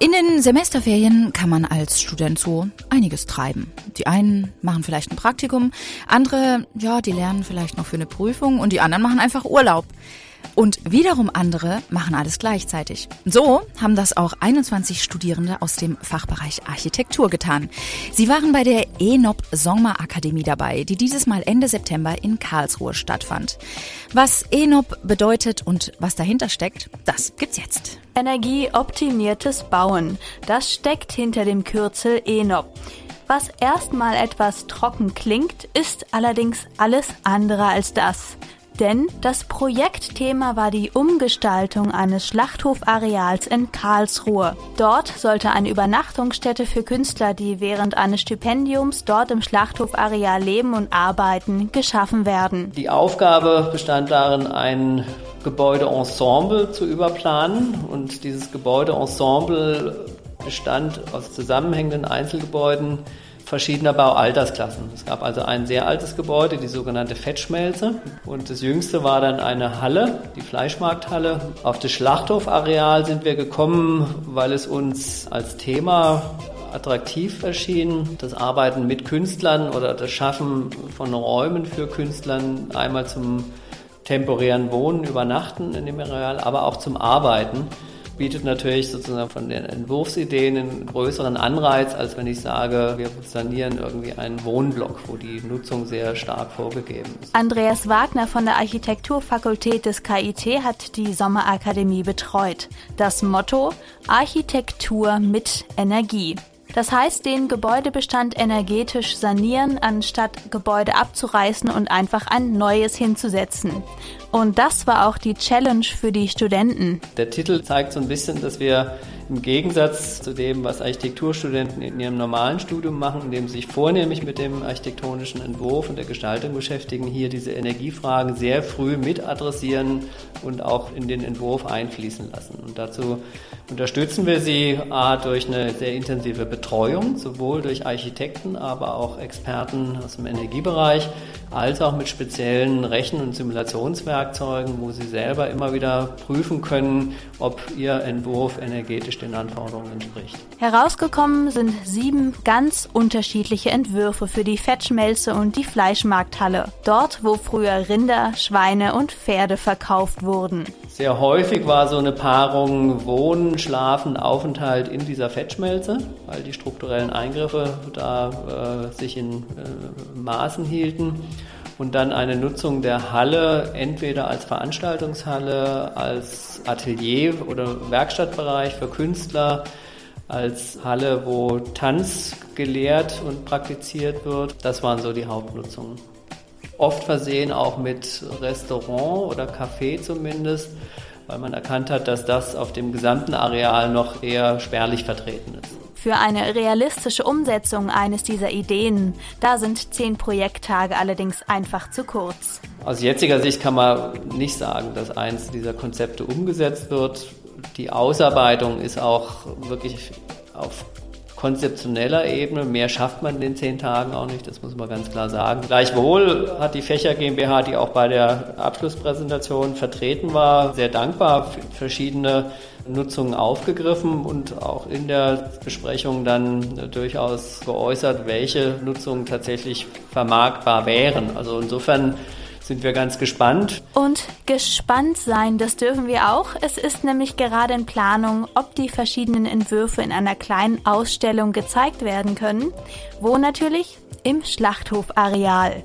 In den Semesterferien kann man als Student so einiges treiben. Die einen machen vielleicht ein Praktikum, andere, ja, die lernen vielleicht noch für eine Prüfung und die anderen machen einfach Urlaub. Und wiederum andere machen alles gleichzeitig. So haben das auch 21 Studierende aus dem Fachbereich Architektur getan. Sie waren bei der ENOP Sommer Akademie dabei, die dieses Mal Ende September in Karlsruhe stattfand. Was ENOP bedeutet und was dahinter steckt, das gibt's jetzt. Energieoptimiertes Bauen. Das steckt hinter dem Kürzel ENOP. Was erstmal etwas trocken klingt, ist allerdings alles andere als das. Denn das Projektthema war die Umgestaltung eines Schlachthofareals in Karlsruhe. Dort sollte eine Übernachtungsstätte für Künstler, die während eines Stipendiums dort im Schlachthofareal leben und arbeiten, geschaffen werden. Die Aufgabe bestand darin, ein Gebäudeensemble zu überplanen und dieses Gebäudeensemble bestand aus zusammenhängenden Einzelgebäuden verschiedener Baualtersklassen. Es gab also ein sehr altes Gebäude, die sogenannte Fettschmelze. Und das jüngste war dann eine Halle, die Fleischmarkthalle. Auf das Schlachthofareal sind wir gekommen, weil es uns als Thema attraktiv erschien. Das Arbeiten mit Künstlern oder das Schaffen von Räumen für Künstlern einmal zum temporären Wohnen, Übernachten in dem Areal, aber auch zum Arbeiten bietet natürlich sozusagen von den Entwurfsideen einen größeren Anreiz, als wenn ich sage, wir sanieren irgendwie einen Wohnblock, wo die Nutzung sehr stark vorgegeben ist. Andreas Wagner von der Architekturfakultät des KIT hat die Sommerakademie betreut. Das Motto Architektur mit Energie. Das heißt, den Gebäudebestand energetisch sanieren, anstatt Gebäude abzureißen und einfach ein neues hinzusetzen. Und das war auch die Challenge für die Studenten. Der Titel zeigt so ein bisschen, dass wir im Gegensatz zu dem, was Architekturstudenten in ihrem normalen Studium machen, indem sie sich vornehmlich mit dem architektonischen Entwurf und der Gestaltung beschäftigen, hier diese Energiefragen sehr früh mit adressieren und auch in den Entwurf einfließen lassen. Und dazu unterstützen wir sie A, durch eine sehr intensive Betreuung, sowohl durch Architekten, aber auch Experten aus dem Energiebereich, als auch mit speziellen Rechen- und Simulationswerkzeugen, wo sie selber immer wieder prüfen können, ob ihr Entwurf energetisch technisch den Anforderungen entspricht. Herausgekommen sind sieben ganz unterschiedliche Entwürfe für die Fettschmelze und die Fleischmarkthalle. Dort, wo früher Rinder, Schweine und Pferde verkauft wurden. Sehr häufig war so eine Paarung Wohnen, Schlafen, Aufenthalt in dieser Fettschmelze, weil die strukturellen Eingriffe da äh, sich in äh, Maßen hielten und dann eine Nutzung der Halle entweder als Veranstaltungshalle, als Atelier oder Werkstattbereich für Künstler, als Halle, wo Tanz gelehrt und praktiziert wird. Das waren so die Hauptnutzungen. Oft versehen auch mit Restaurant oder Café zumindest, weil man erkannt hat, dass das auf dem gesamten Areal noch eher spärlich vertreten ist. Für eine realistische Umsetzung eines dieser Ideen, da sind zehn Projekttage allerdings einfach zu kurz. Aus jetziger Sicht kann man nicht sagen, dass eins dieser Konzepte umgesetzt wird. Die Ausarbeitung ist auch wirklich auf konzeptioneller Ebene. Mehr schafft man in den zehn Tagen auch nicht, das muss man ganz klar sagen. Gleichwohl hat die Fächer GmbH, die auch bei der Abschlusspräsentation vertreten war, sehr dankbar für verschiedene Nutzungen aufgegriffen und auch in der Besprechung dann durchaus geäußert, welche Nutzungen tatsächlich vermarktbar wären. Also insofern sind wir ganz gespannt. Und gespannt sein, das dürfen wir auch. Es ist nämlich gerade in Planung, ob die verschiedenen Entwürfe in einer kleinen Ausstellung gezeigt werden können. Wo natürlich? Im Schlachthofareal.